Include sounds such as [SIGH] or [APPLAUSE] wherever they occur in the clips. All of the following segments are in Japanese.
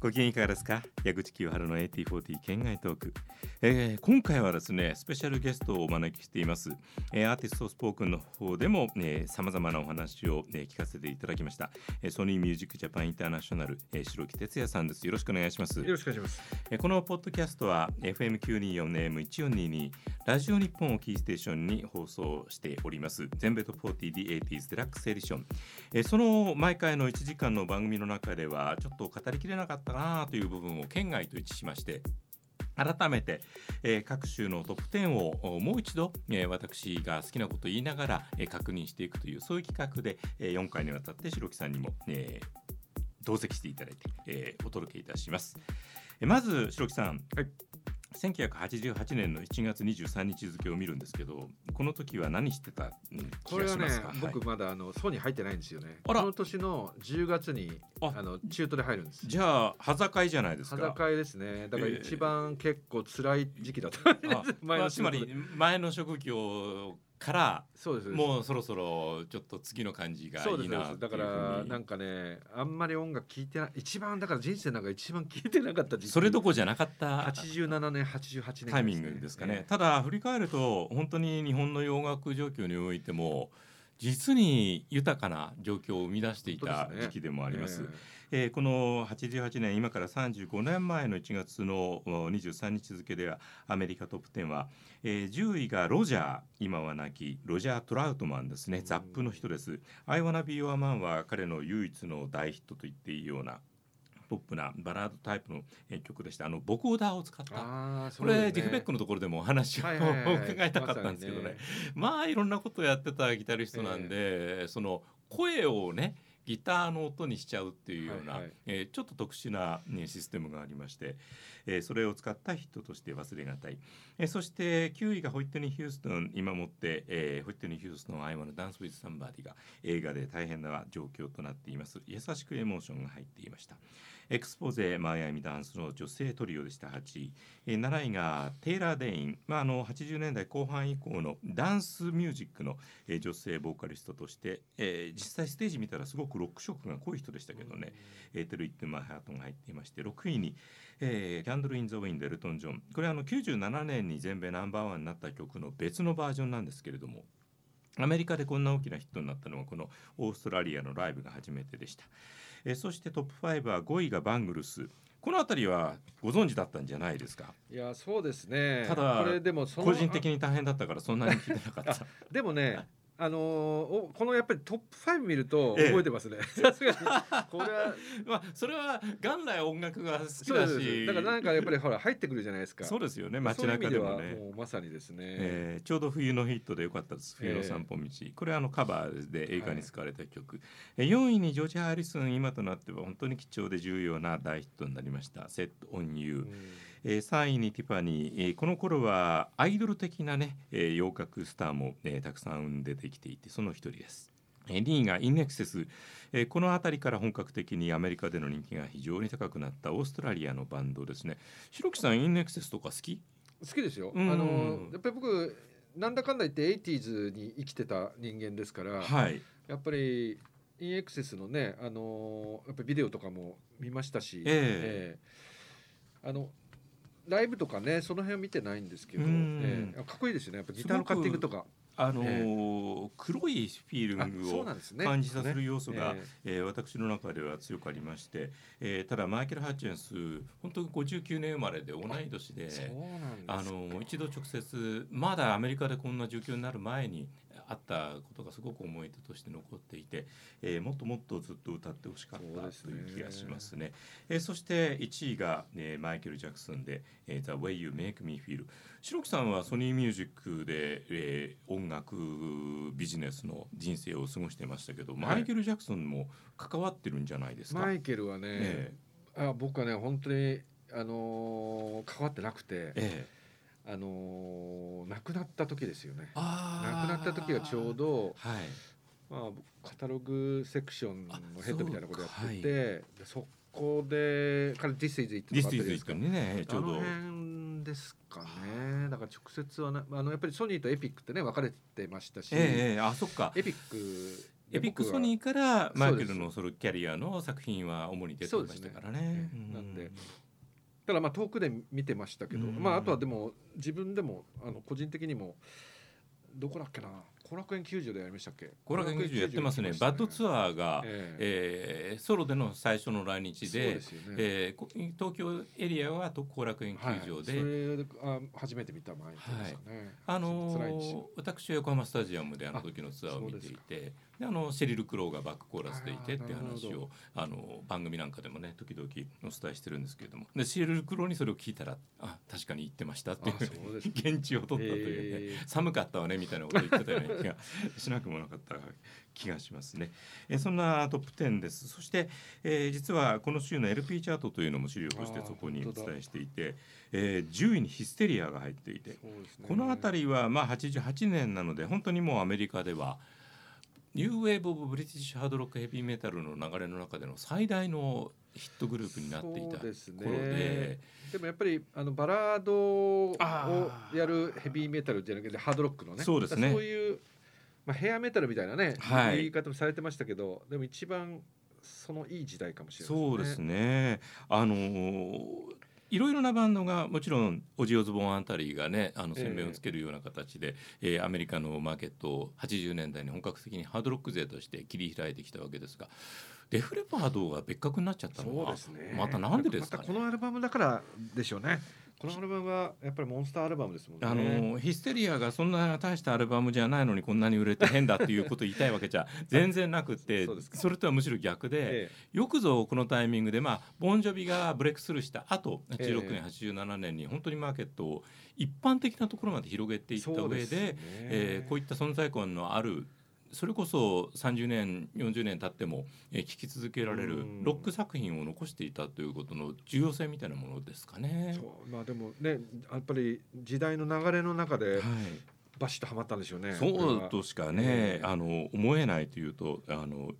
ご機嫌いかがですか？矢口清春の AT40 県外トーク、えー、今回はですねスペシャルゲストをお招きしています、えー、アーティストスポークンの方でもさまざまなお話を、ね、聞かせていただきました、えー、ソニーミュージックジャパンインターナショナル、えー、白木哲也さんです。よろしくお願いします。よろしくお願いします、えー、このポッドキャストは FM924 ネーム1422ラジオ日本をキーステーションに放送しております。全米ト 40D80s デラックスエディション、えー、その毎回の1時間の番組の中ではちょっと語りきれなかったなという部分を県外と一致しまして改めて、えー、各州のトップ10をもう一度、えー、私が好きなことを言いながら、えー、確認していくというそういう企画で、え、4回にわたって白木さんにも、え、同席していただいて、え、お届けいたします。えまず白木さん、はい、1988年の1月23日付を見るんですけどこの時は何してたこれはね、僕まだあの層に入ってないんですよね。この年の10月にあ。の中途で入るんです。じゃあ裸会じゃないですか？裸会ですね。だから一番結構辛い時期だった、えー、[LAUGHS] 前のつまり前の職業からそうですもうそろそろちょっと次の感じがいいなだからなんかねあんまり音楽聴いてない一番だから人生なんか一番聴いてなかったそれどこじゃなかった？87年88年、ね、タイミングですかね、えー、ただ振り返ると本当に日本の洋楽状況においても実に豊かな状況を生み出していた時期でもあります。えー、この88年今から35年前の1月の23日付ではアメリカトップ10は、えー、10位がロジャー今は亡きロジャー・トラウトマンですね。ザップの人です「I Wanna Be Your Man」は彼の唯一の大ヒットと言っていいようなポップなバラードタイプの曲でした。あのボコーダーを使った。これ、ね、ジェフ・ベックのところでもお話を、伺いたかったんですけどね。まね、まあいろんなことをやってたギタリストなんで、えー、その声をねギターの音にしちゃうっていうような、はいはい、えー、ちょっと特殊な、ね、システムがありまして、えー、それを使ったヒットとして忘れがたい、えー、そして9位がホイットニー・ヒューストン今もって、えー、ホイットニー・ヒューストン「I wanna dance with somebody」が映画で大変な状況となっています優しくエモーションが入っていました。 Exposé、マイアミダンスの女性トリオでした。8位、えー、7位がテイラー・デイン、まあ、あの80年代後半以降のダンスミュージックの、えー、女性ボーカリストとして、えー、実際ステージ見たらすごくロック色が濃い人でしたけどね、エーテル・イット・マイ・ハートが入っていまして6位に、えー、 Candle in the Wind、エルトン・ジョン。これはあの97年に全米ナンバーワンになった曲の別のバージョンなんですけれどもアメリカでこんな大きなヒットになったのはこのオーストラリアのライブが初めてでした。えそしてトップ5は5位がバングルス。この辺りはご存知だったんじゃないですか？いやそうですね。ただこれでも個人的に大変だったからそんなに聞いてなかった。でもねあのー、おこのやっぱりトップ5見ると覚えてますね。さすがにこれは [LAUGHS] まあそれは元来音楽が好きだし、だからなんかやっぱりほら入ってくるじゃないですか。そうですよね。街中でもね。もうまさにですね、えー。ちょうど冬のヒットで良かったです。冬の散歩道。えー、これはあのカバーで映画に使われた曲。はい、4位にジョージ・ハリスン今となっては本当に貴重で重要な大ヒットになりました。セットオンユー。えー、3位にティファニー、えー、この頃はアイドル的なね、えー、洋楽スターも、えー、たくさん出てきていてその一人です。2位がインネクセス、えー、この辺りから本格的にアメリカでの人気が非常に高くなったオーストラリアのバンドですね。白木さんインネクセスとか好き？好きですよ、あのやっぱり僕なんだかんだ言って 80s に生きてた人間ですから、はい、やっぱりインエクセスのね、あのやっぱりビデオとかも見ましたし、えー、えー、あのライブとかねその辺見てないんですけど、えー、かっこいいですよね。やっぱギターのカッティングとか。あのーえー、黒いフィーリングを感じさせる要素が、ねえ。ー、えー、私の中では強くありまして、えー、ただマイケル・ハッチェンス本当に59年生まれで同い年であの一度直接まだアメリカでこんな状況になる前にあったことがすごく思い出として残っていて、えー、もっともっとずっと歌ってほしかったという気がしますね。そえー、そして1位が、えー、マイケル・ジャクソンで「えー、The Way You Make Me Feel」白木さんはソニーミュージックで、えー、音楽ビジネスの人生を過ごしてましたけど、はい、マイケル・ジャクソンも関わってるんじゃないですか？マイケルはね、ねあ僕はね本当にあのー、関わってなくて。ええあのー、亡くなった時ですよね。亡くなった時がちょうど、はい。まあ、カタログセクションのヘッドみたいなことやっててそ,、こで彼「This is It」のバッテリーですか。ねちょうど。あの辺ですかね。だから直接はなあのやっぱりソニーとエピックってね分かれてましたし、えー、あそっか。エピックエピックソニーからマーケルのソロキャリアの作品は主に出てましたからね。ね。なんでただまあ遠くで見てましたけど、まああとはでも自分でもあの個人的にもどこだっけな後楽園球場でやりましたっけ？後楽園球場やってますね、ね、バッドツアーが、えー、えー、ソロでの最初の来日でで、ね、えー、東京エリアは後楽園球場で、はい、あ初めて見た前でね、はい、あのー、私は横浜スタジアムであの時のツアーを見ていてであのシェリル・クローがバックコーラスでいてっていう話をあの番組なんかでもね時々お伝えしてるんですけれども。でシェリル・クローにそれを聞いたらあ確かに言ってましたっていう現地を取ったというね、寒かったわねみたいなことを言ってたような気が [LAUGHS] しなくもなかった気がしますね。えそんなトップ10です。そして、えー、実はこの週の LP チャートというのも資料としてそこにお伝えしていて、えー、10位にヒステリアが入っていて、ね、この辺りはまあ88年なので本当にもうアメリカではニューウェーブ・オブ・ブリティッシュ・ハードロック・ヘビーメタルの流れの中での最大のヒットグループになっていた頃で、でもやっぱりあのバラードをやるヘビーメタルじゃなくてハードロックのね。そうですね。そういうまあ、ヘアメタルみたいなね、はい、言い方もされてましたけどでも一番そのいい時代かもしれない、ね、そうですね。あのーいろいろなバンドがもちろんオジオズボンあたりがねあの鮮明をつけるような形で、えー、えー、アメリカのマーケットを80年代に本格的にハードロック勢として切り開いてきたわけですがデフレパードが別格になっちゃったのは、ね、またなんでですか、ね、ま、このアルバムだからでしょうね。このアルバムはやっぱりモンスターアルバムですもんね。あのヒステリアがそんな大したアルバムじゃないのにこんなに売れて変だっていうことを言いたいわけじゃ [LAUGHS] 全然なくてそれとはむしろ逆で、ええ、よくぞこのタイミングでまあボンジョビがブレイクスルーした後86年、87年に本当にマーケットを一般的なところまで広げていった上でで、ね。えー、こういった存在感のあるそれこそ30年40年経っても聴き続けられるロック作品を残していたということの重要性みたいなものですかね。そうまあ、でもねやっぱり時代の流れの中で、はいバシッとはまったんでしょうね。そうとしかね、あの思えないというとあの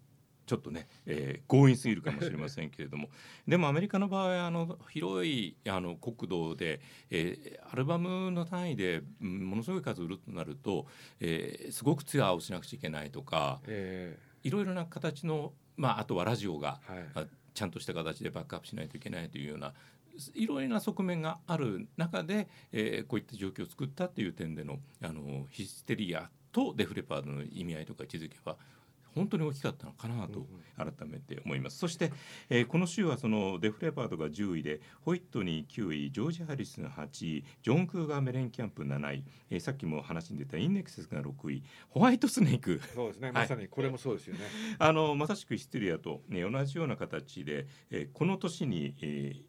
ちょっとね、えー、強引すぎるかもしれませんけれども。[LAUGHS] でもアメリカの場合あの広いあの国土で、えー、アルバムの単位でものすごい数売るとなると、えー、すごくツアーをしなくちゃいけないとか、えー、いろいろな形の、まあ、あとはラジオが、はい、ちゃんとした形でバックアップしないといけないというようないろいろな側面がある中で、えー、こういった状況を作ったっていう点でのあのヒステリアとデフレパードの意味合いとか位置づけは本当に大きかったのかなと改めて思います、そして、えー、この週はそのデフレパードが10位でホイットニー9位ジョージ・ハリスが8位ジョン・クーガー・メレンキャンプ7位、えー、さっきも話に出たインネクセスが6位ホワイトスネーク。そうですね、まさにこれもそうですよね。あのまさしくヒステリアと、ね、同じような形で、えー、この年に、えー、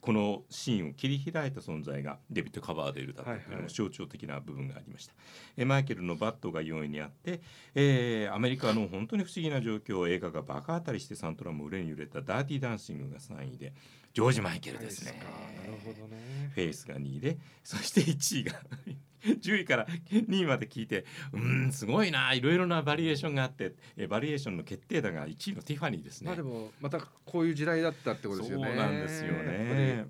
このシーンを切り開いた存在がデビッド・カバーデルだったというのも象徴的な部分がありました、はいはい、マイケルのバッドが4位にあって、えー、アメリカの本当に不思議な状況映画がバカ当たりしてサントラも売れに売れたダーティーダンシングが3位でジョージ・マイケルですね。なるほどねフェイスが2位でそして1位が [LAUGHS] 10位から2位まで聞いてうんすごいないろいろなバリエーションがあってえバリエーションの決定打が1位のティファニーですね。まあでもまたこういう時代だったってことですよね。そうなんですよね。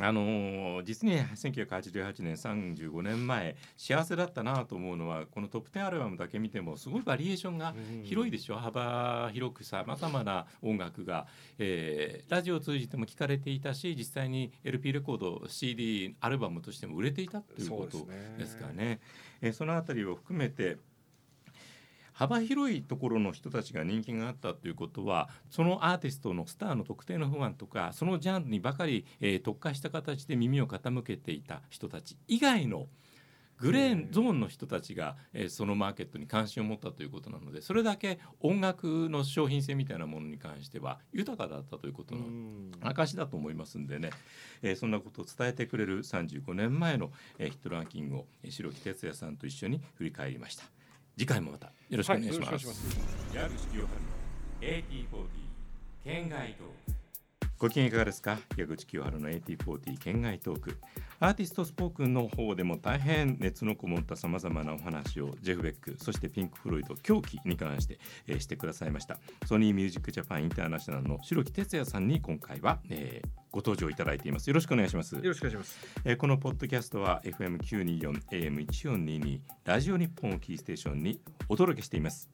あの実に1988年35年前幸せだったなと思うのはこのトップ10アルバムだけ見てもすごいバリエーションが広いでしょ、う幅広くさまざまな音楽が、えー、ラジオを通じても聞かれていたし実際に LP レコード CD アルバムとしても売れていたということですかね。そね。えー、そのあたりを含めて幅広いところの人たちが人気があったということはそのアーティストのスターの特定の不安とかそのジャンルにばかり、えー、特化した形で耳を傾けていた人たち以外のグレーゾーンの人たちが、えー、そのマーケットに関心を持ったということなのでそれだけ音楽の商品性みたいなものに関しては豊かだったということの証だと思いますんでね、えー、そんなことを伝えてくれる35年前の、えー、ヒットランキングを白木哲也さんと一緒に振り返りました。次回もまたよろしくお願いします。矢口清春の AT40 県外トークご機嫌いかがですか？矢口清春の AT40 県外トーク。アーティストスポークンの方でも大変熱のこもったさまざまなお話をジェフ・ベックそしてピンク・フロイド狂気に関して、えー、してくださいました。ソニーミュージックジャパンインターナショナルの白木哲也さんに今回は、えー、ご登場いただいています。よろしくお願いします。よろしくお願いします、えー、このポッドキャストは FM924 AM1422 ラジオ日本をキーステーションにお届けしています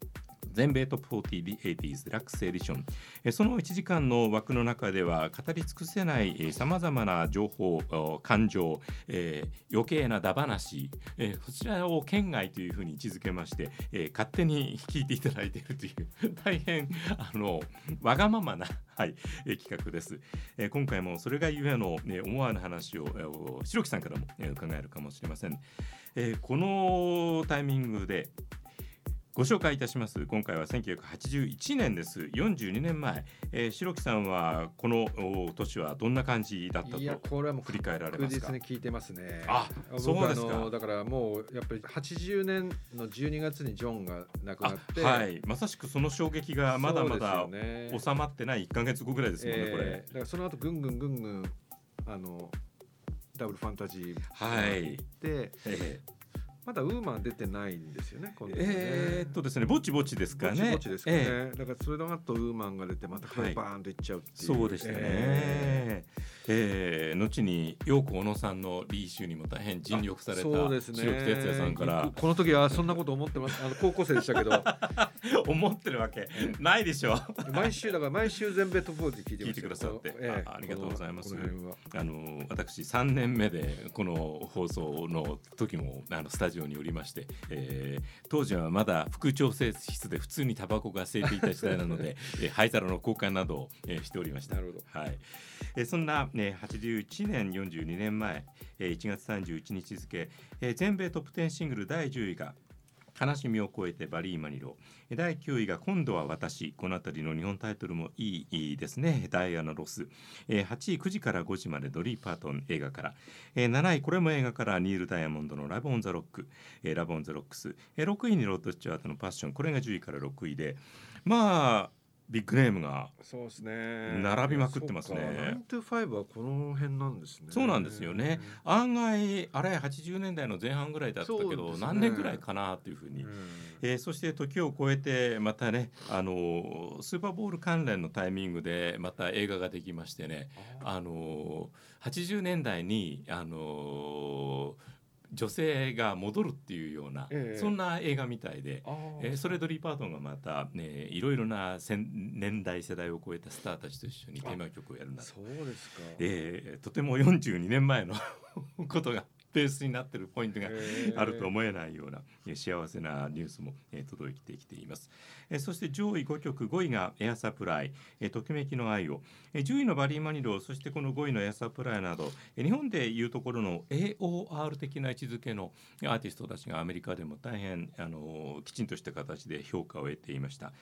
全米トップ 4080s デラックスエディション、えその1時間の枠の中では語り尽くせないさまざまな情報感情、えー、余計なダ話、えー、こちらを県外というふうに位置づけまして、えー、勝手に聞いていただいているという [LAUGHS] 大変あのわがままな、はいえー、企画です、えー、今回もそれがゆえの、ね、思わぬ話を、えー、白木さんからも、えー、伺えるかもしれません、えー、このタイミングでご紹介いたします。今回は1981年です。42年前、えー、白木さんはこの年はどんな感じだったといやこれはもう振り返られますか？確実に聞いてますね。あそうですか？だからもうやっぱり80年の12月にジョンが亡くなってはい。まさしくその衝撃がまだまだ収まってない1か月後ぐらいですもんね、えー、これ。だからその後ぐんぐんぐんぐんあのダブルファンタジーはい。で、えーまだウーマン出てないんですよね。ねえー、っとですね、ぼちぼちですかね。ぼちぼちですかね。えー、だからそれの後ウーマンが出てまたこれバーンといっちゃうっていう。はい、そうでしたね。えー、えー、後に陽子小野さんのリーシュにも大変尽力された白木哲也さんから。この時はそんなこと思ってますあの高校生でしたけど。[LAUGHS] 思ってるわけ。ないでしょ。毎週だから毎週全米トップ4で聞いて聞いてくださって、えー、ありがとうございます。あの私3年目でこの放送の時もあのスタジオにおりまして、えー、当時はまだ副調整室で普通にタバコが吸えていた時代なので、[LAUGHS] えー、灰皿の交換などを、えー、しておりました。なるほど、はいえ、そんな、ね、81年42年前、えー、1月31日付、え、全米トップ10シングル第10位が悲しみを超えてバリー・マニロウ第9位が今度は私。この辺りの日本タイトルもいいですね。ダイアナ・ロス。8位9時から5時までドリー・パートン映画から。7位これも映画からニール・ダイヤモンドのラブ・オン・ザ・ロック。ラブ・オン・ザ・ロックス。6位にロッド・スチュワートのパッション。これが10位から6位で。まあビッグネームがそうですね。並びまくってますね。ナイントファイブはこの辺なんですね。そうなんですよね。案外あれ80年代の前半ぐらいだったけど、ね、何年ぐらいかなというふうに、うん、えー、そして時を超えてまたねあのスーパーボール関連のタイミングでまた映画ができましてね。あの80年代にあの女性が戻るっていうような、えそんな映画みたいで、えー、それドリー・パートンがまた、ね、いろいろな年代世代を超えたスターたちと一緒にテーマ曲をやるなそうですか、えー、とても42年前の [LAUGHS] ことがベースになっているポイントがあると思えないような幸せなニュースも届いてきています。そして上位5曲5位がエアサプライ「ときめきの愛を」10位のバリー・マニロそしてこの5位のエアサプライなど日本でいうところの AOR 的な位置づけのアーティストたちがアメリカでも大変あのきちんとした形で評価を得ていました。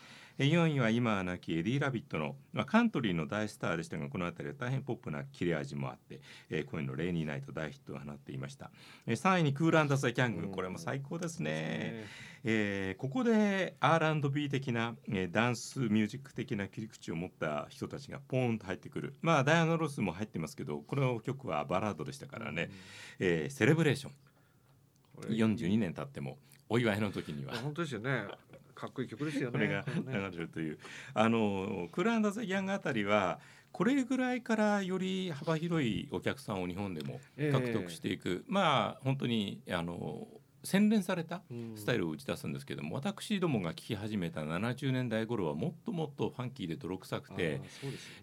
4位は今は亡きエディ・ラビットの、まあ、カントリーの大スターでしたがこの辺りは大変ポップな切れ味もあって、えー、恋の「レイニーナイト」大ヒットを放っていました、えー、3位にクール・アンド・ザ・ギャングこれも最高ですね、えー、ここで R&B 的な、えー、ダンスミュージック的な切り口を持った人たちがポーンと入ってくる。まあダイアナ・ロスも入ってますけどこの曲はバラードでしたからね、えー、セレブレーション。42年経ってもお祝いの時には。本当ですよねかっこいい曲ですよね。これが流れるという、あのクランダザヤングあたりはこれぐらいからより幅広いお客さんを日本でも獲得していく、えー、まあ本当にあの洗練されたスタイルを打ち出すんですけども、うん、私どもが聴き始めた70年代頃はもっともっとファンキーで泥臭くて、ね。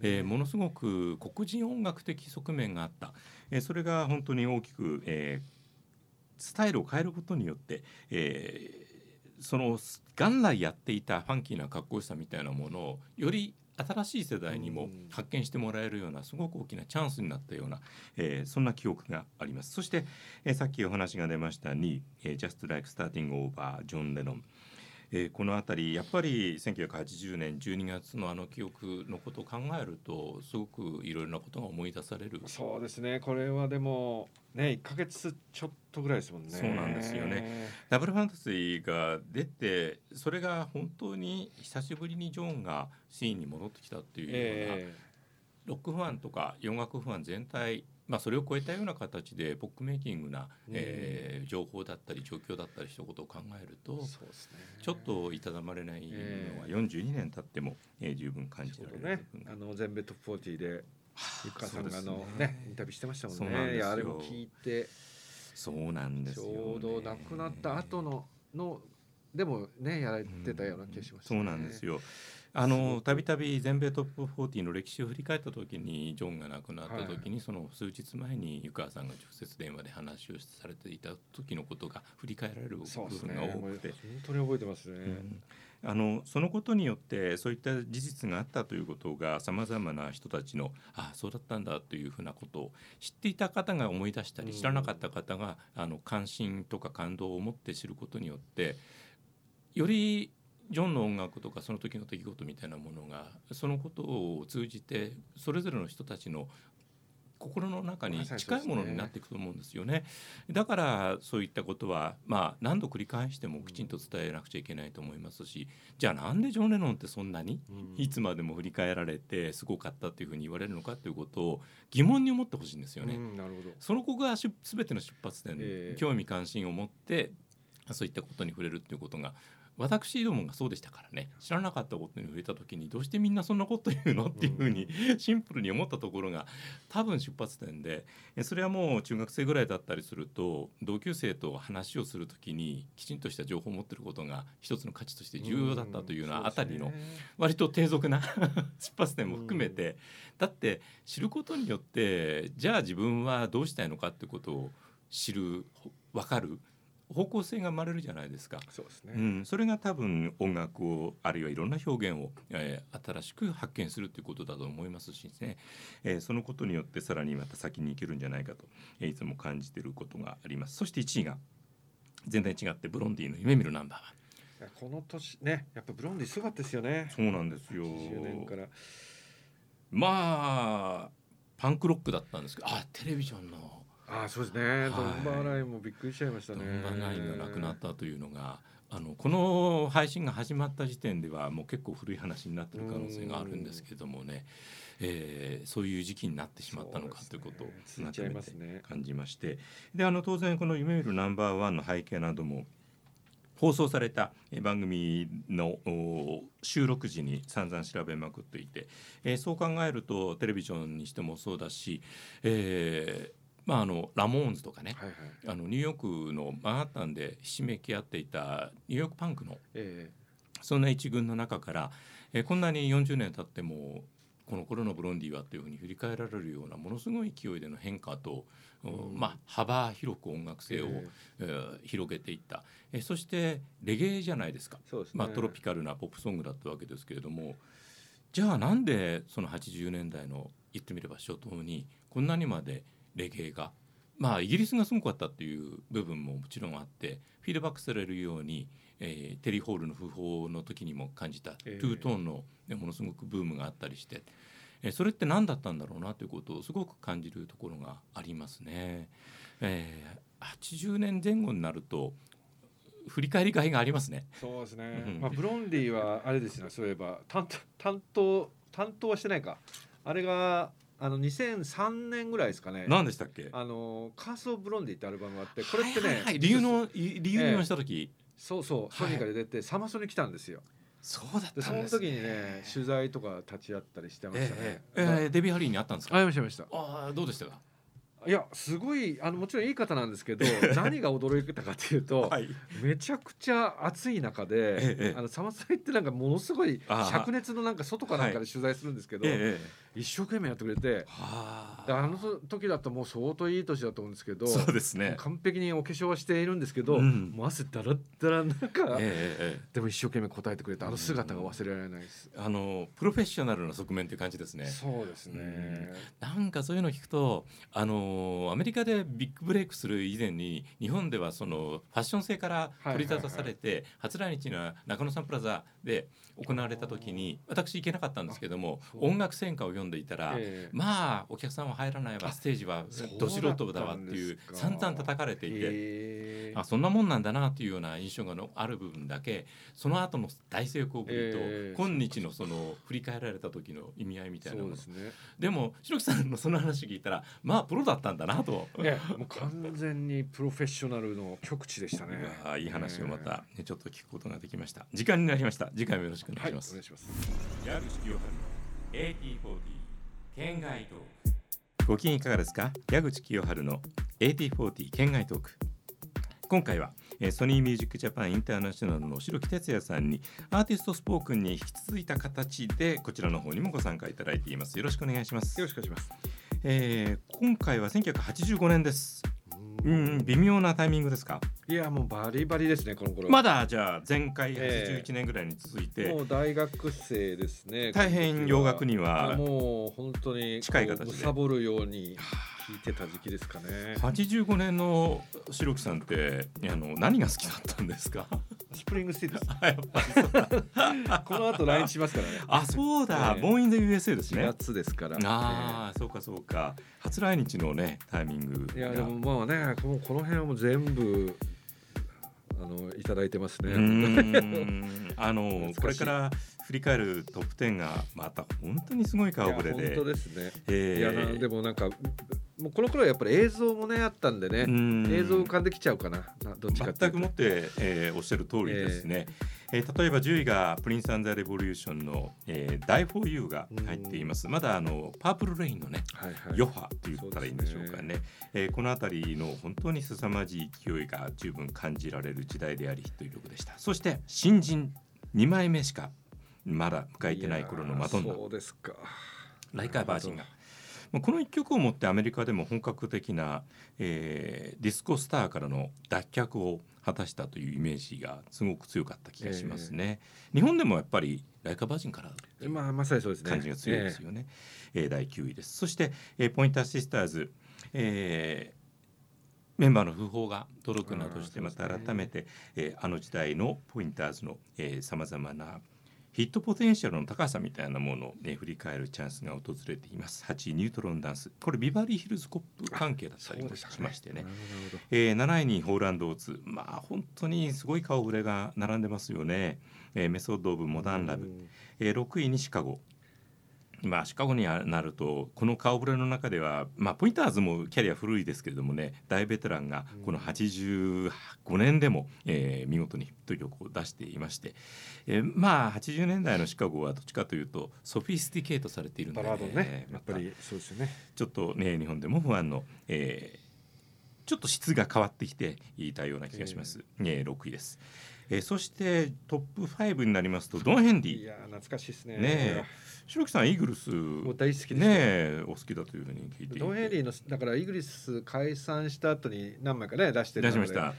えー、ものすごく黒人音楽的側面があった、えー、それが本当に大きく、えー、スタイルを変えることによって、えー、その元来やっていたファンキーなかっこよさみたいなものをより新しい世代にも発見してもらえるようなすごく大きなチャンスになったような、えー、そんな記憶があります。そして、えー、さっきお話が出ましたに「えー、Just Like Starting Over」ジョン・レノンえー、この辺りやっぱり1980年12月のあの記憶のことを考えるとすごくいろいろなことが思い出される。そうですね。これはでもね1か月ちょっとぐらいですもんね。そうなんですよね。ダブルファンタジーが出てそれが本当に久しぶりにジョンがシーンに戻ってきたっていうような、えー、ロックファンとか洋楽ファン全体まあ、それを超えたような形でポックメイキングな、うん、えー、情報だったり状況だったりしたことを考えると、ね、ちょっといただまれないのは42年経っても、えー、十分感じられる、ね、あの全米トップ40でゆかさんがあのね、ね、インタビューしてましたもんね。あれも聞いてそうなんですちょうど亡くなった後ののでもねやられてたような気がします、ね、そうなんですよあのたびたび全米トップ40の歴史を振り返った時にジョンが亡くなった時に、はい、その数日前に湯川さんが直接電話で話をされていた時のことが振り返られる部分が多くて、ね、本当に覚えてますね。うん。あのそのことによってそういった事実があったということがさまざまな人たちのああそうだったんだというふうなことを知っていた方が思い出したり知らなかった方があの関心とか感動を持って知ることによってよりジョンの音楽とかその時の出来事みたいなものがそのことを通じてそれぞれの人たちの心の中に近いものになっていくと思うんですよね。だからそういったことはまあ何度繰り返してもきちんと伝えなくちゃいけないと思いますしじゃあなんでジョン・レノンってそんなにいつまでも振り返られてすごかったっていうふうに言われるのかということを疑問に思ってほしいんですよね。その子が全ての出発点、えー、興味関心を持ってそういったことに触れるっていうことが私どもがそうでしたからね。知らなかったことに触れた時にどうしてみんなそんなこと言うのっていうふうにシンプルに思ったところが多分出発点で。それはもう中学生ぐらいだったりすると同級生と話をする時にきちんとした情報を持ってることが一つの価値として重要だったというようなあたりの割と低俗な [LAUGHS] 出発点も含めて。だって知ることによってじゃあ自分はどうしたいのかってことを知る分かる方向性が生まれるじゃないですか。そうですね。うん、それが多分音楽をあるいはいろんな表現を、えー、新しく発見するということだと思いますしね、えー、そのことによってさらにまた先に行けるんじゃないかと、えー、いつも感じていることがあります。そして1位が全然違ってブロンディの夢見るナンバーワン。この年ねやっぱブロンディすごかったですよね。そうなんですよ。年からまあパンクロックだったんですけどあテレビジョンのあそうですね、ドンバーラインもびっくりしちゃいましたね。ドンバーラインがなくなったというのがあのこの配信が始まった時点ではもう結構古い話になってる可能性があるんですけれどもね、えー、そういう時期になってしまったのかということを改めて感じまして。であの当然この「夢見るナンバーワン」の背景なども放送された番組の収録時に散々調べまくっていて、えー、そう考えるとテレビジョンにしてもそうだし、えー、まあ、あのラモーンズとかね、はいはい、あのニューヨークのマンハッタンでひしめき合っていたニューヨークパンクの、えー、そんな一軍の中から、えー、こんなに40年経ってもこの頃のブロンディはというふうに振り返られるようなものすごい勢いでの変化と、うん、まあ、幅広く音楽性を、えー、広げていった、えー、そしてレゲエじゃないですか、ね、まあ、トロピカルなポップソングだったわけですけれどもじゃあなんでその80年代の言ってみれば初頭にこんなにまでレゲエがまあイギリスがすごかったっていう部分ももちろんあってフィードバックされるように、えー、テリー・ホールの訃報の時にも感じた、えー、トゥートーンの、ね、ものすごくブームがあったりして、えー、それって何だったんだろうなということをすごく感じるところがありますね。えー、80年前後になると振り返りがいがありますね。そうですね。まあブロンディはあれですね。そういえば担担当担当はしてないか。あれがあの2003年ぐらいですかね。何でしたっけ？あのカースオブロンディってアルバムがあって、これってね、はいはい、理由の理由にした時、えー、そうそうソニーから出て、サマソに来たんですよ。そうだったその時にね取材とか立ち会ったりしてましたね。えー、えー、デビーハリーに会ったんですか？会いましたました。ああどうでした？か？いやすごいあのもちろんいい方なんですけど [LAUGHS] 何が驚いたかというと、はい、めちゃくちゃ暑い中で、ええ、あのサマサイってなんかものすごい灼熱のなんか外かなんかで取材するんですけど、はいえ一生懸命やってくれてあ。の時だともう相当いい年だと思うんですけどそうですね。完璧にお化粧はしているんですけど、うん、もう汗だらだらなんか、えでも一生懸命答えてくれたあの姿が忘れられないです、あのプロフェッショナルな側面っていう感じですね。そうですね、うん、なんかそういうの聞くとあのアメリカでビッグブレイクする以前に日本ではそのファッション性から取り立たされて、初来日の中野サンプラザで行われた時に私行けなかったんですけども音楽戦歌を読んでいたら、えー、まあお客さんは入らないわステージはど素人だわっていう散々叩かれていて、えー、あそんなもんなんだなというような印象がある部分だけその後の大成功ぶりと、えー、今日のその振り返られた時の意味合いみたいなもので,、ね、でも白木さんのその話聞いたらまあプロだったんだなと。ね、もう完全にプロフェッショナルの極致でしたね。いい話をまた、ね、ちょっと聞くことができました。時間になりました。次回もよろしくお願いします。はい、お願いします。矢口清春 AT40 県外トーク。ご機嫌いかがですか？矢口清春の AT40 県外トーク。今回はえー、ソニーミュージック。ジャパンインターナショナルの白木哲也さんにアーティストスポークンに引き続いた形でこちらの方にもご参加いただいています。よろしくお願いします。よろしくお願いします、えー、今回は1985年ですうん微妙なタイミングですか？いやもうバリバリですねこの頃。まだじゃあ前回81年ぐらいに続いて、えー、もう大学生ですね大変洋楽にはもう本当に近い形で。サボるように聞いてた時期ですかね。85年の白木さんってあの何が好きだったんですか？スプリングスティーです [LAUGHS] この後来日しますからね。あそうだ、ボーインズ USA ですね。月ですから。ああ、そうかそうか。初来日のねタイミングいやでもまあねこのこの辺はもう全部あのいただいてますね。[LAUGHS] あのこれから振り返るトップ10がまた本当にすごい顔ぶれで。本当ですね。え。ー、いやでもなんかもうこの頃はやっぱり映像もねあったんでね映像浮かんできちゃうかな。どっちか全くもって、えー、おっしゃる通りですね、えー、えー、例えば10位がプリンス・アンザ・レボリューションの「えー、Die for You」が入っています。まだあのパープル・レインのね、はいはい、余波と言ったらいいんでしょうかね。ね、えー、この辺りの本当に凄まじい勢いが十分感じられる時代でありヒット曲でした。そして新人2枚目しかまだ迎えてない頃のマドンナ。そうですか。ライカーバージンが。この一曲をもってアメリカでも本格的な、えー、ディスコスターからの脱却を果たしたというイメージがすごく強かった気がしますね。えー、日本でもやっぱりライカバージンからまあまさにそうですね。感じが強いですよね。えー、えー、第9位です。そして、えー、ポインターシスターズ、えー、メンバーの訃報が届くなどしてまた改めて、ねえー、あの時代のポインターズのさまざまなヒットポテンシャルの高さみたいなものを、ね、振り返るチャンスが訪れています。8位ニュートロンダンス。これビバリーヒルズコップ関係だったりもしましてね。ね、えー、7位にホーランドオーツ。まあ本当にすごい顔ぶれが並んでますよね、えー、メソッド・オブ・モダン・ラブ、えー、6位にシカゴまあ、シカゴになるとこの顔ぶれの中では、まあ、ポインターズもキャリア古いですけれどもね大ベテランがこの85年でも、えー、見事にヒット曲を出していまして、えー、まあ80年代のシカゴはどっちかというとソフィスティケートされているので、ね、ね。やっぱりそうですよね。ちょっとね日本でもファンの、えー、ちょっと質が変わってきていたような気がします、えー、6位です。えー、そしてトップ5になりますとドン・ヘンリー。いや懐かしいですね。ね白木さんイーグルスもう大好きですねお好きだというふうに聞いてドン・ヘンリーのだからイーグルス解散した後に何枚かね出して出しました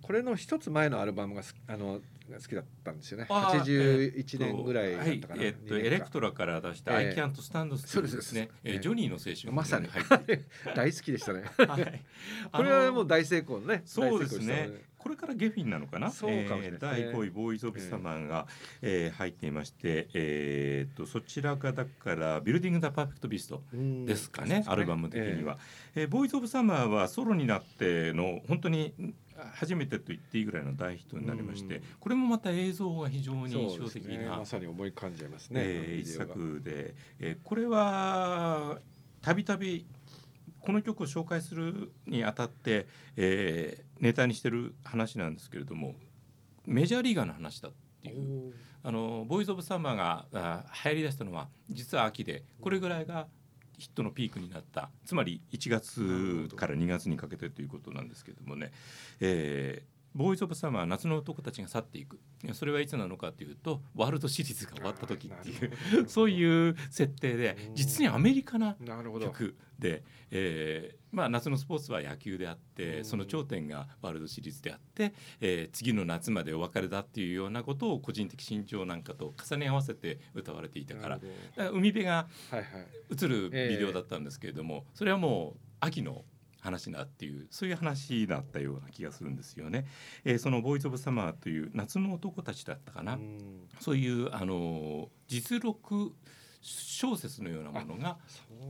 これの一つ前のアルバムがあの好きだったんですよね。八十一年ぐらいだったかな。えっと、エレクトラから出した、えー、I can't stand still ですね。えー、ジョニーの青春まさに大好きでしたね。[LAUGHS] はい、これはもう大成功ね。そうですね。これからゲフィンなのかな？そうかもしれない、ね、第5位ボーイズオブサマーが、えー、入っていまして、えー、っとそちらがだからビルディングダパーフェクトビストですかね。アルバム的には、えー、ボーイズオブサマーはソロになっての本当に初めてと言っていいぐらいの大ヒットになりまして、これもまた映像が非常に印象的な、ね、まさに思い感じますね、えー、一作で、えー、これはたびたびこの曲を紹介するにあたって、えー、ネタにしてる話なんですけれどもメジャーリーガーの話だっていう。あのボーイズ・オブ・サンバーがあ流行りだしたのは実は秋でこれぐらいがヒットのピークになった。つまり1月から2月にかけてということなんですけどもね、えー、ボーイズ・オブ・サマー夏の男たちが去っていく。それはいつなのかというとワールドシリーズが終わった時っていう [LAUGHS] そういう設定で実にアメリカな曲で、えーまあ、夏のスポーツは野球であってその頂点がワールドシリーズであって、えー、次の夏までお別れだっていうようなことを個人的心情なんかと重ね合わせて歌われていたから。から海辺が映るビデオだったんですけれども、それはもう秋の話だっていうそういう話だったような気がするんですよね。えー、そのボーイズ・オブ・サマーという夏の男たちだったかな、うそういうあの実録小説のようなものが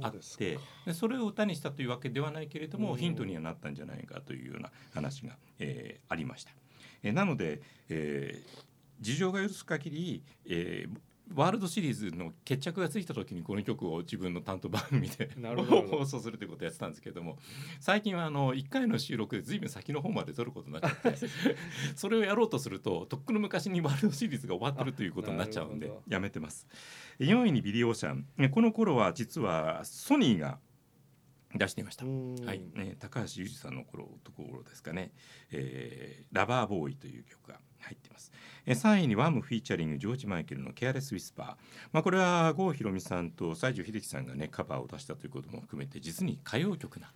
あってでそれを歌にしたというわけではないけれどもヒントにはなったんじゃないかというような話が、えー、ありました。えー、なので、えー、事情が許す限り、えー、ワールドシリーズの決着がついた時にこの曲を自分の担当番組で放送するということをやってたんですけども最近はあの1回の収録で随分先の方まで撮ることになっちゃって [LAUGHS] それをやろうとするととっくの昔にワールドシリーズが終わってるということになっちゃうんでやめてます。4位にビリー・オーシャン。この頃は実はソニーが出していました。はい、ね、高橋裕二さんの頃ところですかね、えー、ラバーボーイという曲が入っています。えー、3位にワムフィーチャリングジョージマイケルのケアレスウィスパー。まあこれは郷ひろみさんと西城秀樹さんがねカバーを出したということも含めて実に歌謡曲な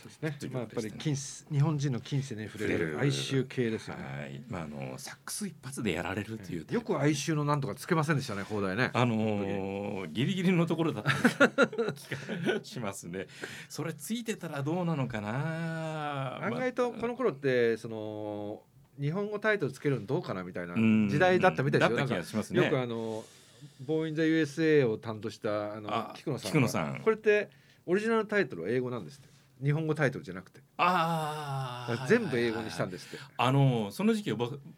そうですね。まあやっぱり近日本人の近世に触れる哀愁系ですよね。はい。まああのサックス一発でやられるという、よく哀愁のなんとかつけませんでしたね放題ね。あのー、ギリギリのところだった気がしますね。[LAUGHS] それついてたらどうなのかな。案外とこの頃ってその日本語タイトルつけるのどうかなみたいな時代だったみたいですよ。ね、よくあのボーインザ USA を担当したあの菊野さん。菊野さん。これってオリジナルタイトルは英語なんですって？日本語タイトルじゃなくて。ああ全部英語にしたんですって。あのその時期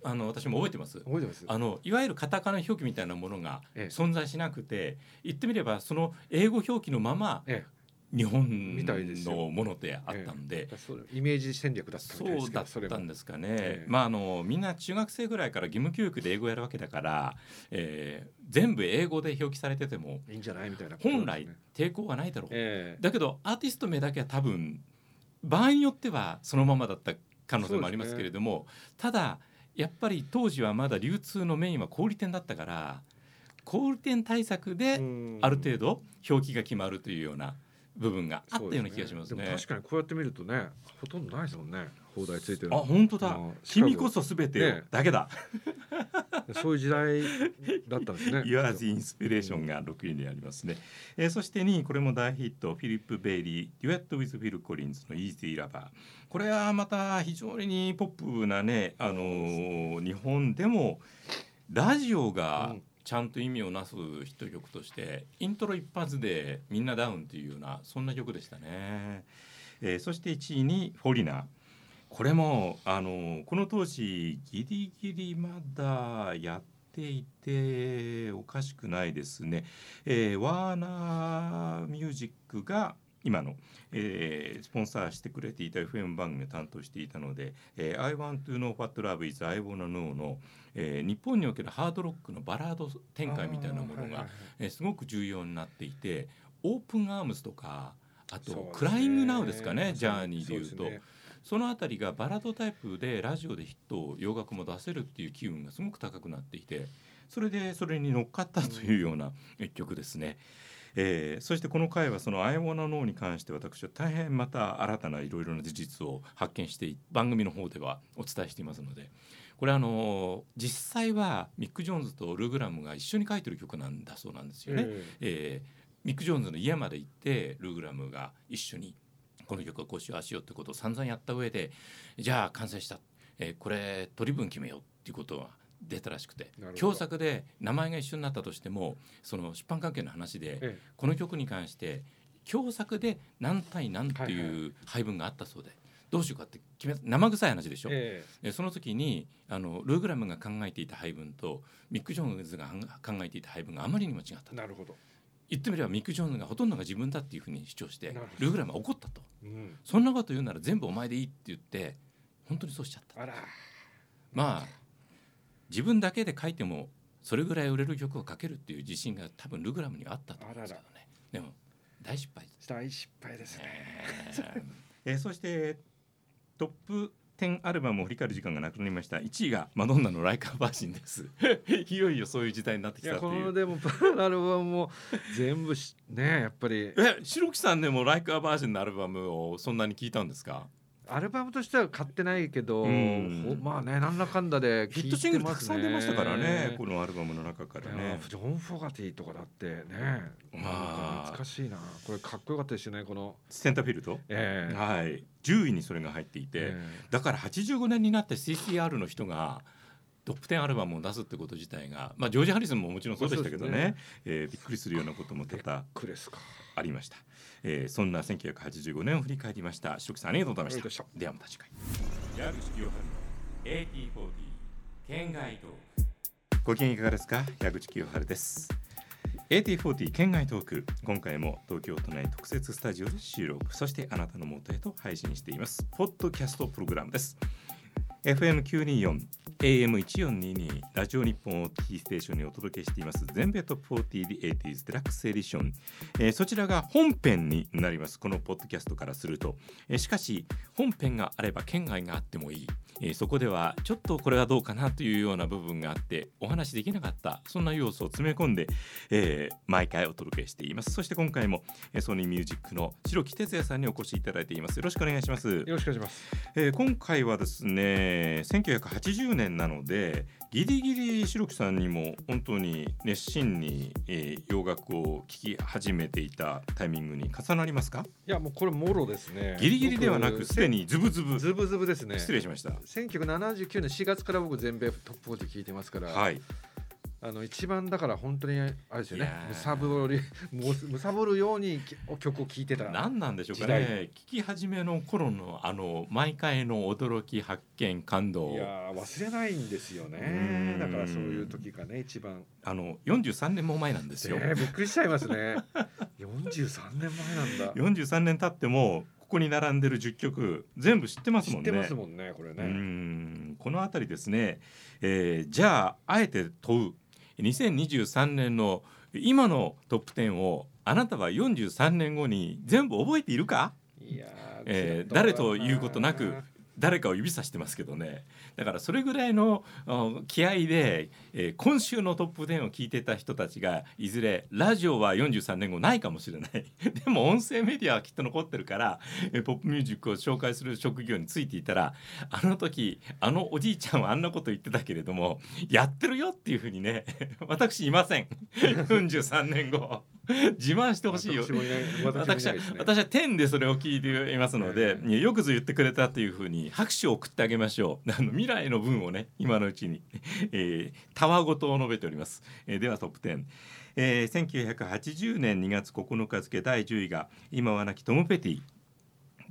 あの私も覚えてます。覚えてます？あのいわゆるカタカナ表記みたいなものが存在しなくて、ええ、言ってみればその英語表記のまま、ええ日本のものであったんで、ええ、イメージ戦略だったそうだったんですかね、え、まああのみんな中学生ぐらいから義務教育で英語やるわけだから、えー、全部英語で表記されててもいいんじゃないみたいな、ね、本来抵抗はないだろう、だけどアーティスト名だけは多分場合によってはそのままだった可能性もありますけれども、ね、ただやっぱり当時はまだ流通のメインは小売店だったから小売店対策である程度表記が決まるというような。部分があったような気がしますね。すね確かにこうやって見るとね、ほとんどないですもんね。邦題ついてる。あ、本当だ。君こそすべてだけだ。ね、そういう時代だったんですね。[LAUGHS] 言わずインスピレーションが6位にありますね。えー、そして2位これも大ヒット、フィリップ・ベイリー、デュエット・ウィズ・フィル・コリンズのイージー・ラバー。これはまた非常にポップなね、あのー、日本でもラジオが、うんちゃんと意味をなすヒット曲としてイントロ一発でみんなダウンというようなそんな曲でしたね、えー、そして1位に「フォリナー」これもあのこの当時ギリギリまだやっていておかしくないですね、えー、ワーナーミュージックが今の、えー、スポンサーしてくれていた FM 番組を担当していたので「えー、I want to know what love is I wanna know の」えー、日本におけるハードロックのバラード展開みたいなものが、えー、すごく重要になっていてオープンアームズとかあと、クライングナウですかねジャーニーでいうと。その辺りがバラードタイプでラジオでヒットを洋楽も出せるっていう機運がすごく高くなっていてそれでそれに乗っかったというような一曲ですね。えー、そしてこの回はその「アイオナノー」に関して私は大変また新たないろいろな事実を発見して番組の方ではお伝えしていますのでこれあの実際はミック・ジョーンズとルーグラムが一緒に書いてる曲なんだそうなんですよね。えー、えー、ミック・ジョーンズの家まで行ってルーグラムが一緒にこの曲はこうしようああしようってことを散々やった上でじゃあ完成した、えー、これ取り分決めようっていうことは出たらしくて共作で名前が一緒になったとしてもその出版関係の話で、ええ、この曲に関して共作で何対何っていう配分があったそうで。どうしようかって決め生臭い話でしょ、ええ、その時にあのルーグラムが考えていた配分とミック・ジョーンズが考えていた配分があまりにも違ったなるほど。言ってみればミック・ジョーンズがほとんどが自分だっていうふうに主張してルーグラムは怒ったと、うん、そんなこと言うなら全部お前でいいって言って本当にそうしちゃった。まあ自分だけで書いてもそれぐらい売れる曲を書けるっていう自信が多分ルグラムにはあったと思うんですけどね。でも大失敗。大失敗ですね、えー、そしてトップ10アルバムを振り返る時間がなくなりました。1位がマドンナのライカーバージンです。[LAUGHS] いよいよそういう時代になってきたっていうこのでもアルバムも全部ねやっぱり。え白木さんでもライカーバージンのアルバムをそんなに聞いたんですか？アルバムとしては買ってないけど、うん、まあねなんだかんだでヒットシングルたくさん出ましたからねこのアルバムの中からね。ジョン・フォガティとかだってねまあ。懐かしいな。これかっこよかったですよねこの。センターフィルト、えー、はい。10位にそれが入っていて、えー、だから85年になって CCR の人がトップ10アルバムを出すってこと自体が、まあ、ジョージ・ハリスンももちろんそうでしたけどね。ね、えー、びっくりするようなことも多々ありました。えー、そんな1985年を振り返りました。白木さんありがとうございました。ではまた次回。矢口清春の AT40 県外トーク。ご機嫌いかがですか？矢口清春です。AT40 県外トーク。今回も東京都内特設スタジオで収録。そしてあなたの元へと配信しています。ポッドキャストプログラムです FM924 AM1422 ラジオ日本をキーステーションにお届けしています。全米トップ 40The 80s デラックスエディション、えー、そちらが本編になります。このポッドキャストからすると、えー、しかし本編があれば県外があってもいい。えー、そこではちょっとこれはどうかなというような部分があってお話しできなかった。そんな要素を詰め込んで、えー、毎回お届けしています。そして今回も、えー、ソニーミュージックの白木哲也さんにお越しいただいています。よろしくお願いします。よろしくお願いします、えー、今回はですね1980年なのでギリギリ白木さんにも本当に熱心に、えー、洋楽を聴き始めていたタイミングに重なりますか？いやもうこれもろですね。ギリギリではなくすでにズブズブ。ズブズブですね。失礼しました。1979年4月から僕全米トップ40聞いてますから、はい、あの一番だから本当にあれですよね。むさぼり [LAUGHS] むさぼるように曲を聴いてた何なんでしょうかね。聴き始めの頃のあの毎回の驚き発見感動。いや忘れないんですよね。だからそういう時がね一番。あの43年も前なんですよ、えー、びっくりしちゃいますね。43年前なんだ。43年経ってもここに並んでる10曲全部知ってますもんね。知ってますもんねこれね。うん。この辺りですね、えー、じゃああえて問う2023年の今のトップ10をあなたは43年後に全部覚えているか？いや、えー、誰ということなく誰かを指さしてますけどね。だからそれぐらいの気合で、えー、今週のトップ10を聞いてた人たちがいずれラジオは43年後ないかもしれない。[LAUGHS] でも音声メディアはきっと残ってるから、えー、ポップミュージックを紹介する職業についていたらあの時あのおじいちゃんはあんなこと言ってたけれどもやってるよっていうふうにね [LAUGHS] 私いません。[LAUGHS] 43年後。[LAUGHS] 自慢してほしいよ。私は、私は天でそれを聞いていますので、えー、よくぞ言ってくれたというふうに拍手を送ってあげましょう。[LAUGHS] あの未来の分をね今のうちに、[LAUGHS] えわごとを述べております、えー、ではトップ10えー、1980年2月9日付第10位が今は亡きトム・ペティ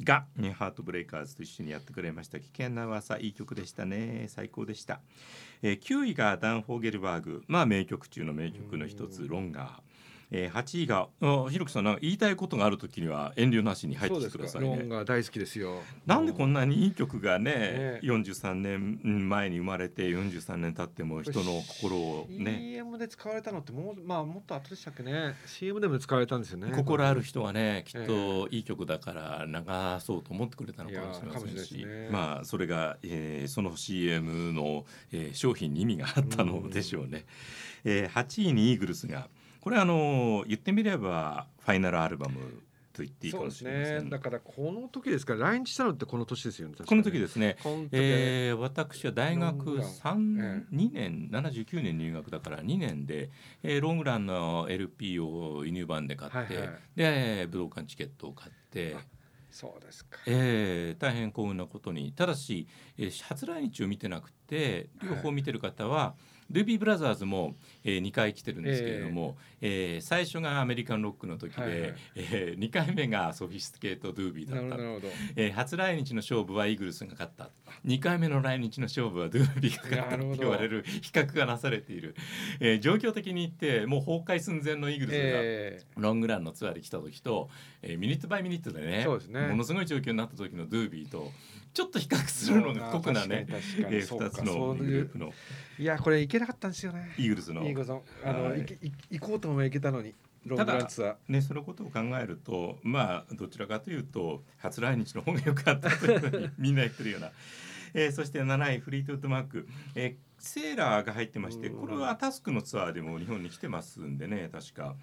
が、ね、ハートブレイカーズと一緒にやってくれました。危険な噂いい曲でしたね。最高でした、えー、9位がダン・フォーゲルバーグ。まあ名曲中の名曲の一つ「ロンガー」えー、8位がひろきさん言いたいことがあるときには遠慮なしに入ってくださいね。が大好きですよ。なんでこんなにいい曲がね、ね43年前に生まれて43年経っても人の心をね。CM で使われたのってもうまあもっと後でしたっけね。CM でも使われたんですよね。心ある人はねきっといい曲だから流そうと思ってくれたのかもしれませんし、ね、まあそれが、えー、その CM の、えー、商品に意味があったのでしょうね。うえー、8位にイーグルスがこれあの言ってみればファイナルアルバムと言っていいかもしれません、ね、だからこの時ですから来日したのってこの年ですよねこの時ですね、えー、私は大学3、2年79年入学だから2年で、えー、ロングランの LP を輸入版で買って、はいはい、で武道館チケットを買って。そうですか、えー、大変幸運なことに。ただし、えー、初来日を見てなくて両方見てる方は、はいドゥービーブラザーズも、えー、2回来てるんですけれども、えー、えー、最初がアメリカンロックの時で、はえー、2回目がソフィスティケート・ドゥービーだった、えー、初来日の勝負はイーグルスが勝った。2回目の来日の勝負はドゥービーが勝ったと言われる比較がなされている、えー、状況的に言ってもう崩壊寸前のイーグルスがロングランのツアーで来た時と、えー、ミニットバイミニットでね、ね、ものすごい状況になった時のドゥービーとちょっと比較するのが酷なね、えー、2つのグループの。いやこれいけなかったんですよね。イーグルスの。あの、はい、行こうとも行けたのに。ただねそのことを考えるとまあどちらかというと初来日の方が良かったというふうにみんな言ってるような。[LAUGHS] えー、そして7位フリートウッドマーク、えー、セーラーが入ってましてこれはタスクのツアーでも日本に来てますんでね確か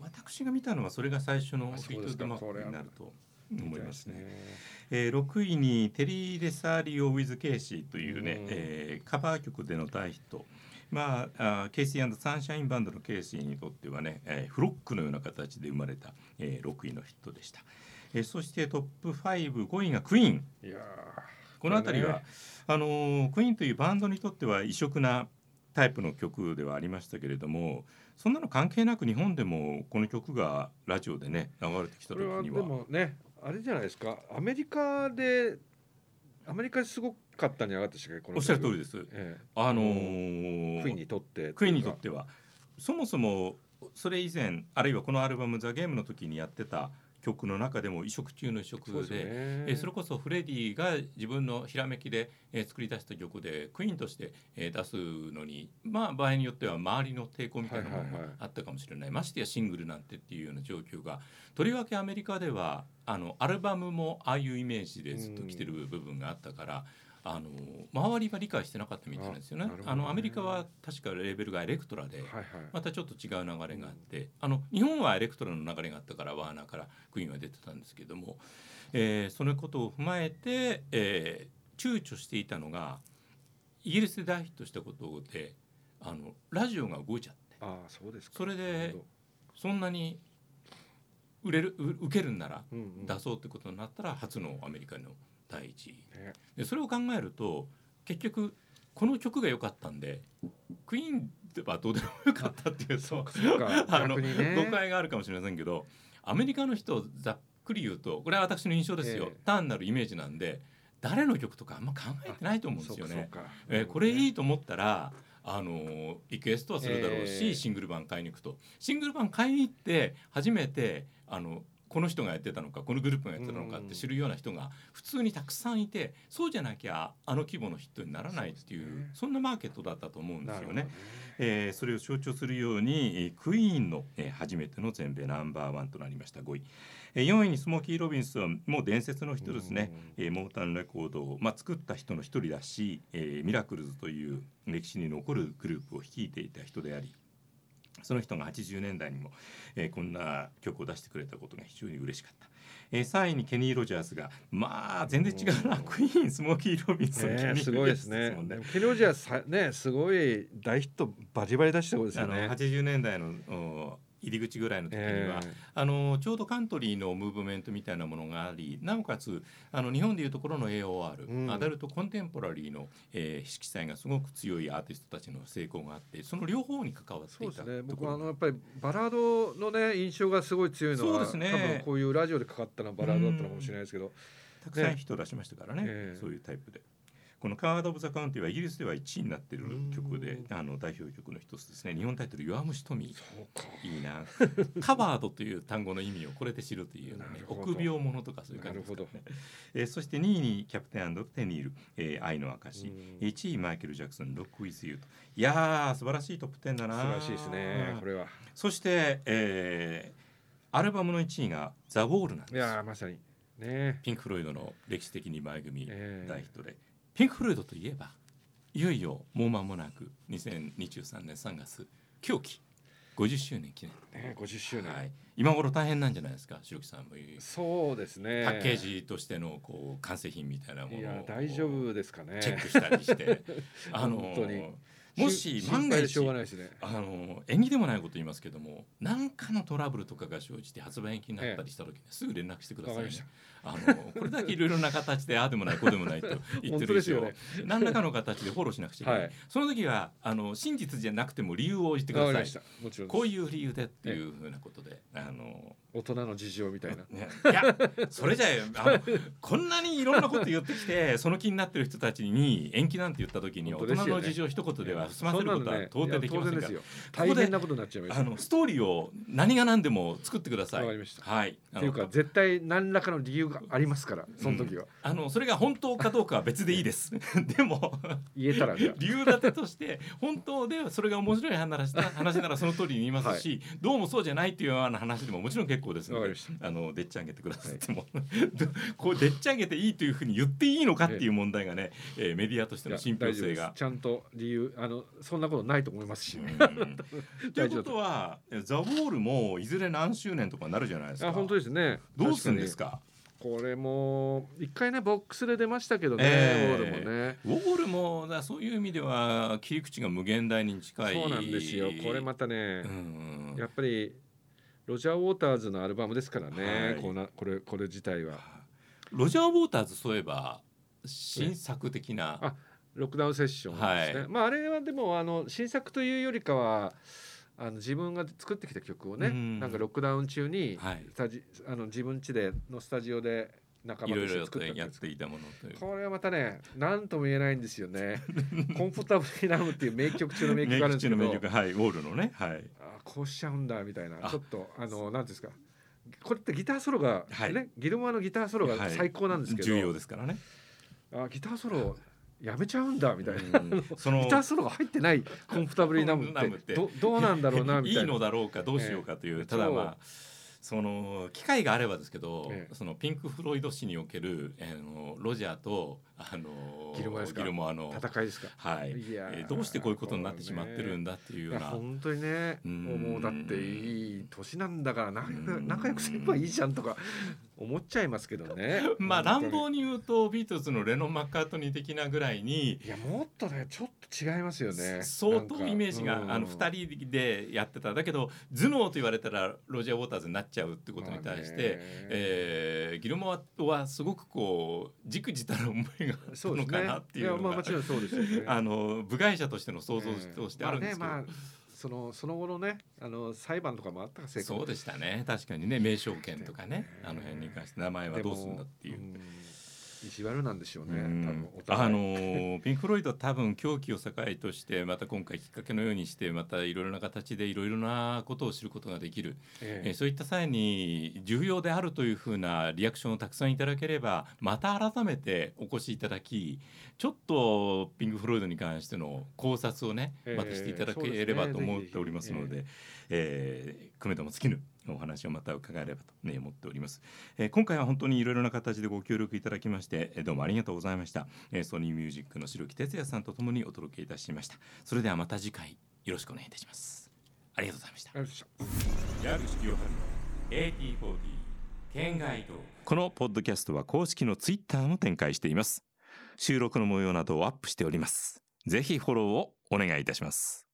私が見たのはそれが最初のフリートウッドマックになると思いますね。えー、6位にテリー・デサリオ・ウィズ・ケイシーというね、うえー、カバー曲での大ヒット。まあ、あケイシーサンシャインバンドのケイシーにとってはね、えー、フロックのような形で生まれた、えー、6位のヒットでした、えー、そしてトップ55位がクイーンいやこの辺りは、ね、あのー、クイーンというバンドにとっては異色なタイプの曲ではありましたけれどもそんなの関係なく日本でもこの曲がラジオでね流れてきた時には。でもねあれじゃないですか？アメリカでアメリカですごかったに上がってしかおっしゃる通りです。ええ、あのー、クイーンにとって。クイーンにとっては。そもそもそれ以前あるいはこのアルバム「ザ・ゲームの時にやってた曲の中でも異色中の異色でそえー、それこそフレディが自分のひらめきで、えー、作り出した曲でクイーンとして、えー、出すのにまあ場合によっては周りの抵抗みたいなものがあったかもしれない,、ましてやシングルなんてっていうような状況がとりわけアメリカではあのアルバムもああいうイメージでずっと来てる部分があったから。あの周りは理解してなかったみたいなんですよね。あ、ね、のアメリカは確かレーベルがエレクトラで、またちょっと違う流れがあって、うん、あの日本はエレクトラの流れがあったからワーナーからクイーンは出てたんですけども、えー、そのことを踏まえて、えー、躊躇していたのがイギリスで大ヒットしたことであのラジオが動いちゃって。あそうですそれでそんなに売れる受けるんなら出そうってことになったら初のアメリカの第一。位、でそれを考えると結局この曲が良かったんでクイーンはどうでもよかったっていうとあの、ね、誤解があるかもしれませんけどアメリカの人ざっくり言うとこれは私の印象ですよ、えー、単なるイメージなんで誰の曲とかあんま考えてないと思うんですよね。えー、これいいと思ったらあのリクエストはするだろうし、えー、シングル版買いに行くと。シングル版買いに行って初めてあのこの人がやってたのかこのグループがやってたのかって知るような人が普通にたくさんいてそうじゃなきゃあの規模のヒットにならないっていうそんなマーケットだったと思うんですよね。ね。えー、それを象徴するようにクイーンの、えー、初めての全米ナンバーワンとなりました5位。4位にスモーキー・ロビンスはもう伝説の人ですね、えー、モータンレコードを、まあ、作った人の一人だし、えー、ミラクルズという歴史に残るグループを率いていた人でありその人が80年代にも、えー、こんな曲を出してくれたことが非常に嬉しかった。えー、3位にケニー・ロジャースがまあ全然違うな、クイーンスモーキー・ロビンソン、ね、すごいですね。ケニー・ロジャースねすごい大ヒットバリバリ出したことですよね。80年代の入り口ぐらいの時には、えー、あのちょうどカントリーのムーブメントみたいなものがありなおかつあの日本でいうところの AOR、うん、アダルトコンテンポラリーの、えー、色彩がすごく強いアーティストたちの成功があってその両方に関わっていたね、僕はあのやっぱりバラードのね印象がすごい強いのはそうです、ね、多分こういうラジオでかかったのはバラードだったのかもしれないですけど、たくさん人出しましたからね、ねそういうタイプで。この「カード・オブ・ザ・カウンティ」はイギリスでは1位になってる曲であの代表曲の一つですね。日本タイトル「弱虫富」いいな。カバードという単語の意味をこれで知るというようなね臆病者とかそういう感じですかね、[LAUGHS] えー、そして2位にキャプテンテニール、えー、愛の証。1位マイケル・ジャクソン「ロック・ウィズ・ユー」と。いや素晴らしいトップ10だな素晴らしいですねこれは。そして、えー、アルバムの1位が「ザ・ウォール」なんです。いやまさに。ね。ピンク・フロイドの歴史的に前組大ヒットで。えーピンク・フロイドといえばいよいよもう間もなく2023年3月狂気。50周年記念、ね、50周年、はい、今頃大変なんじゃないですか？白木さんもそうですね。パッケージとしてのこう完成品みたいなものを大丈夫ですかね。チェックしたりして。[LAUGHS] あの本当にもし万が一、ね、あの縁起でもないこと言いますけども何かのトラブルとかが生じて発売延期になったりした時に、すぐ連絡してください、ね、あのこれだけいろいろな形でああでもないこうでもないと言ってる以上、ね、何らかの形でフォローしなくちゃいけない、はい、その時はあの真実じゃなくても理由を言ってください。こういう理由でっていうふうなことで、あの大人の事情みたいな、ね、[LAUGHS] いやそれじゃあのこんなにいろんなこと言ってきてその気になってる人たちに延期なんて言った時に大人の事情一言では済ませることは到底できませんから、ね、大変なことになっちゃいます。あのストーリーを何が何でも作ってください。はい。っていうか絶対何らかの理由がありますからその時は、うん、あのそれが本当かどうかは別でいいです。[LAUGHS] でも言えたら理由立てとして本当でそれが面白い話話ならその通りに言いますし、はい、どうもそうじゃないっていうような話でももちろん結構です。ので、あのでっち上げてくださっても、はい、[LAUGHS] こうでっち上げていいというふうに言っていいのかっていう問題がね、えー、メディアとしての信憑性が。ちゃんと理由あのそんなことないと思いますし、ね。[LAUGHS] ということはザ・ウォールもいずれ何周年とかなるじゃないですか。あ本当ですね。どうするんですか？これも一回ねボックスで出ましたけどね、えー、ウォールもね。ウォールもだそういう意味では切り口が無限大に近い。そうなんですよ。これまたね、うん、やっぱりロジャー・ウォーターズのアルバムですからね、はい、こなこれこれ自体は。ロジャー・ウォーターズそういえば新作的な、あロックダウンセッションですね、はい、まああれはでもあの新作というよりかはあの自分が作ってきた曲をね、ん、なんかロックダウン中にスタジ、はい、あの自分家でのスタジオで仲間として作ったやっていたものという。これはまたね何とも言えないんですよね「[LAUGHS] コンフォタブル・ナム」っていう名曲中の名曲があるんですけど。はい、ウォールのね、はい、あこうしちゃうんだみたいな。ちょっとあの何ですか。これってギターソロが、はい、ねギルモアのギターソロが最高なんですけど、重要ですからね。あギターソロやめちゃうんだみたいな、うん、そのギターソロが入ってないコンフォタブリーナムって。どどうなんだろうなみたいな。いいのだろうかどうしようかという、えー、ただまあその機会があればですけど、ええ、そのピンク・フロイド氏における、えー、のロジャーとあのギルモアギルモアの戦いですか？はい。いえー、どうしてこういうことになってしまってるんだっていうような。本当にね。もうだっていい年なんだから仲仲良くすればいいじゃんとか思っちゃいますけどね。[LAUGHS] まあ乱暴に言うとビートルズのレノン・マッカートニー的なぐらいに。いやもっとねちょっと違いますよね。相当イメージが、あの二人でやってただけど頭脳と言われたらロジャー・ウォーターズになっちゃうってことに対して、えー、ギルモアはすごくこうじくじたる思いがあったのかなっていうのが、ね、まあ、もちろんそうですよね。あの部外者としての想像としてあるんですけど。まあねまあそのその後のねあの裁判とかもあったかそうでしたね。確かにね名称権とかね。あの辺に関して名前はどうするんだっていう。意地悪なんでしょうね。うあのピンク・フロイド多分狂気を境としてまた今回きっかけのようにしてまたいろいろな形でいろいろなことを知ることができる、ええ。そういった際に重要であるというふうなリアクションをたくさんいただければまた改めてお越しいただきちょっとピンク・フロイドに関しての考察をねまたしていただければと思っておりますので。えー、組めども尽きぬお話をまた伺えればと、ね、思っております、えー、今回は本当にいろいろな形でご協力いただきましてどうもありがとうございました、えー、ソニーミュージックの白木哲也さんとともにお届けいたしました。それではまた次回よろしくお願いいたします。ありがとうございました。矢口清春の AT40 県外とこのポッドキャストは公式のツイッターも展開しています。収録の模様などをアップしております。ぜひフォローをお願いいたします